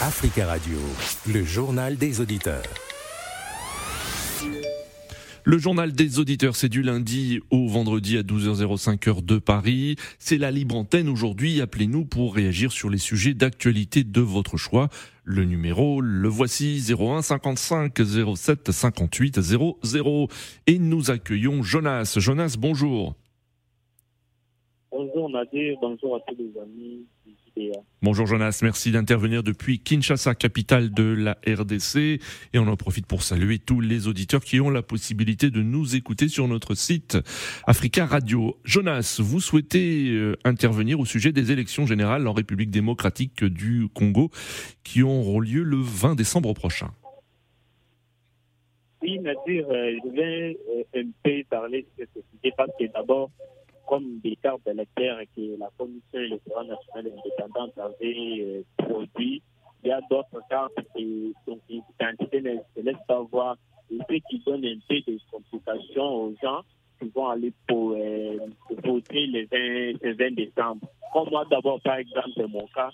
Africa Radio, le journal des auditeurs. Le journal des auditeurs, c'est du lundi au vendredi à 12h05 heure de Paris. C'est la libre antenne aujourd'hui. Appelez-nous pour réagir sur les sujets d'actualité de votre choix. Le numéro, le voici 01 55 07 58 00. Et nous accueillons Jonas. Jonas, bonjour. Bonjour Nadir, bonjour à tous les amis Bonjour Jonas, merci d'intervenir depuis Kinshasa, capitale de la RDC. Et on en profite pour saluer tous les auditeurs qui ont la possibilité de nous écouter sur notre site Africa Radio. Jonas, vous souhaitez euh, intervenir au sujet des élections générales en République démocratique du Congo qui auront lieu le 20 décembre prochain. Oui, Nadir, euh, je vais euh, un peu parler de ce sujet parce que d'abord, comme des cartes électorales que la Commission électorale nationale indépendante avait euh, produit. Il y a d'autres cartes donc les quantités ne se laissent pas voir et ce qui donne un peu de complications aux gens qui vont aller pour euh, voter le 20, le 20 décembre. Comme moi d'abord, par exemple, c'est mon cas,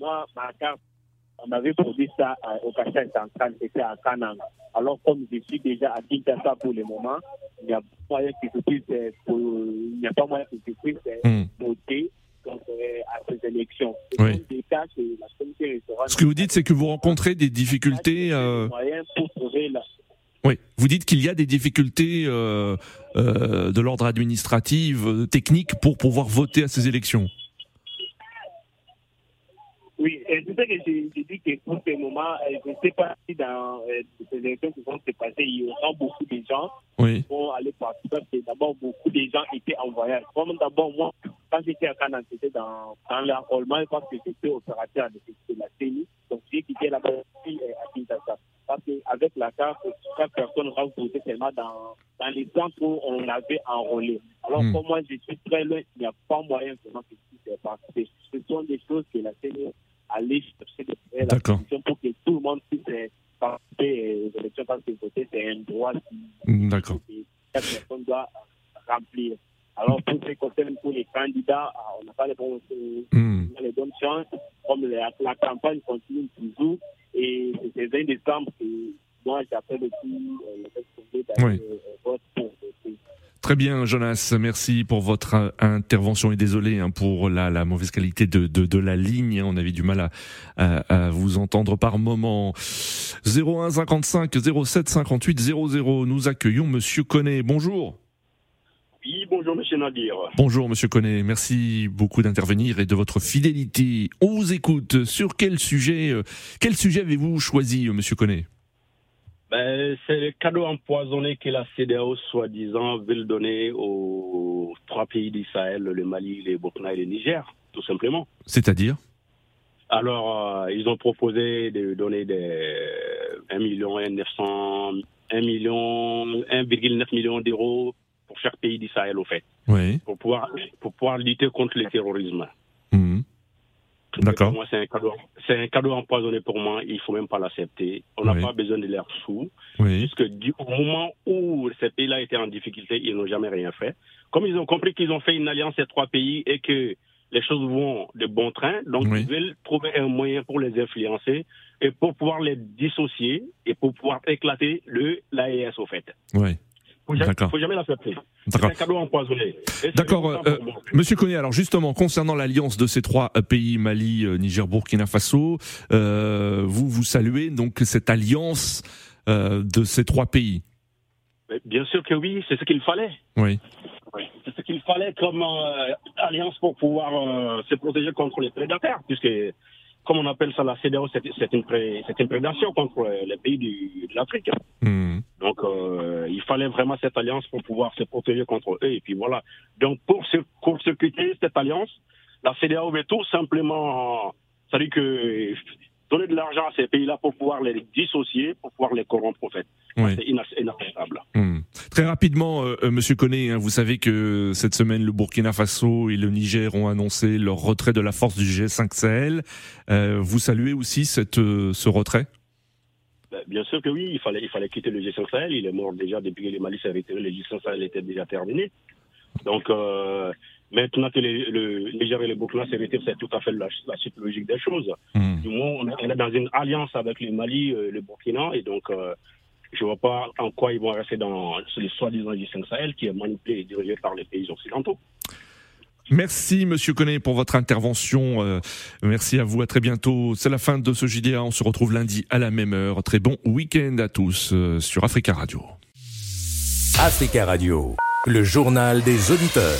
moi, ma carte on avait produit ça au Cachet central, c'était à Canang. Alors, comme je suis déjà à Kinshasa pour le moment, il n'y a moyen que je puisse, euh, il n'y a pas moyen puisse euh, hmm. voter euh, à ces élections. Oui. Ce que vous dites, c'est que vous rencontrez des difficultés. Euh... Oui, vous dites qu'il y a des difficultés euh, euh, de l'ordre administratif, technique, pour pouvoir voter à ces élections. Oui, c'est ça que j'ai dit que pour ce moment, euh, je ne sais pas si dans euh, ces élections qui vont se passer, il y aura beaucoup de gens qui vont aller participer. Parce que d'abord, beaucoup de gens étaient en voyage. Comme d'abord, moi, quand j'étais à Canada, j'étais dans, dans l'enrôlement parce que j'étais opérateur de, de la CENI. Donc, j'ai quitté la bas euh, à Kinshasa. Parce qu'avec la carte, chaque personne va voter seulement dans, dans les centres où on avait enrôlé. Alors, hmm. comme moi, je suis très loin, il n'y a pas moyen vraiment que je puisse participer. Ce sont des choses que la CENI la pour que tout le monde puisse euh, participer aux élections parce que voter, c'est un droit D'accord. que chaque personne doit remplir. Alors, pour ce qui concerne pour les candidats, ah, on n'a pas les, bons, mm. les bonnes chances. Comme la, la, campagne continue toujours, et c'est le 20 décembre que moi, j'appelle aussi euh, d'aller oui. euh, Très bien, Jonas. Merci pour votre euh, intervention et désolé hein, pour la, la, mauvaise qualité de, de, de, la ligne. On avait du mal à, à, vous entendre par moment. 01 55 07 58 00. Nous accueillons Monsieur Connet. Bonjour. Oui, bonjour Monsieur Nadir. Bonjour Monsieur Connet. Merci beaucoup d'intervenir et de votre fidélité. On vous écoute. Sur quel sujet, euh, quel sujet avez-vous choisi, Monsieur Connet? Ben, c'est le cadeau empoisonné que la CDAO, soi-disant, veut donner aux trois pays d'Israël, le Mali, le Burkina et le Niger, tout simplement. C'est-à-dire? Alors, euh, ils ont proposé de donner des 1 million 900, 1 million, 1,9 million d'euros pour chaque pays d'Israël, au fait. Oui. Pour pouvoir, pour pouvoir lutter contre le terrorisme. D'accord. Moi, c'est un cadeau, c'est un cadeau empoisonné pour moi. Il faut même pas l'accepter. On n'a pas besoin de l'air sous. Oui. Puisque du, au moment où ces pays-là étaient en difficulté, ils n'ont jamais rien fait. Comme ils ont compris qu'ils ont fait une alliance ces trois pays et que les choses vont de bon train, donc Oui. ils veulent trouver un moyen pour les influencer et pour pouvoir les dissocier et pour pouvoir éclater le l'AES au fait. Oui. Faut jamais, D'accord. faut jamais l'accepter. C'est D'accord. un cadeau empoisonné. C'est D'accord, euh, moi. Monsieur Connet, alors justement, concernant l'alliance de ces trois euh, pays, Mali, euh, Niger, Burkina Faso, euh, vous, vous saluez donc cette alliance euh, de ces trois pays Bien sûr que oui, c'est ce qu'il fallait. Oui. C'est ce qu'il fallait comme euh, alliance pour pouvoir euh, se protéger contre les prédateurs, puisque, comme on appelle ça la CDAO, c'est c'est une, pré- c'est une prédation contre euh, les pays du, de l'Afrique. Hmm. Donc, euh, il fallait vraiment cette alliance pour pouvoir se protéger contre eux. Et puis voilà. Donc, pour se court-circuiter cette alliance, la CDAO veut tout simplement, ça dit que donner de l'argent à ces pays-là pour pouvoir les dissocier, pour pouvoir les corrompre, en fait. Oui. C'est inac- inacceptable. Hmm. Très rapidement, euh, euh, Monsieur Connet, hein, vous savez que cette semaine, le Burkina Faso et le Niger ont annoncé leur retrait de la force du G5 Sahel. Euh, vous saluez aussi cette, euh, ce retrait? Bien sûr que oui, il fallait, il fallait quitter le G5 Sahel. Il est mort déjà depuis que le Mali s'est retiré. Le G5 Sahel était déjà terminé. Donc, euh, Maintenant que les, le Niger et le Burkina se retirent, c'est tout à fait la, suite logique des choses. Hmm. Du moins, on est, dans une alliance avec le Mali, euh, le Burkina, et donc euh, je ne vois pas en quoi ils vont rester dans les soi-disant G5 Sahel qui est manipulé et dirigé par les pays occidentaux. Merci Monsieur Connet pour votre intervention. Euh, merci à vous. À très bientôt. C'est la fin de ce JDA. On se retrouve lundi à la même heure. Très bon week-end à tous sur Africa Radio. Africa Radio, le journal des auditeurs.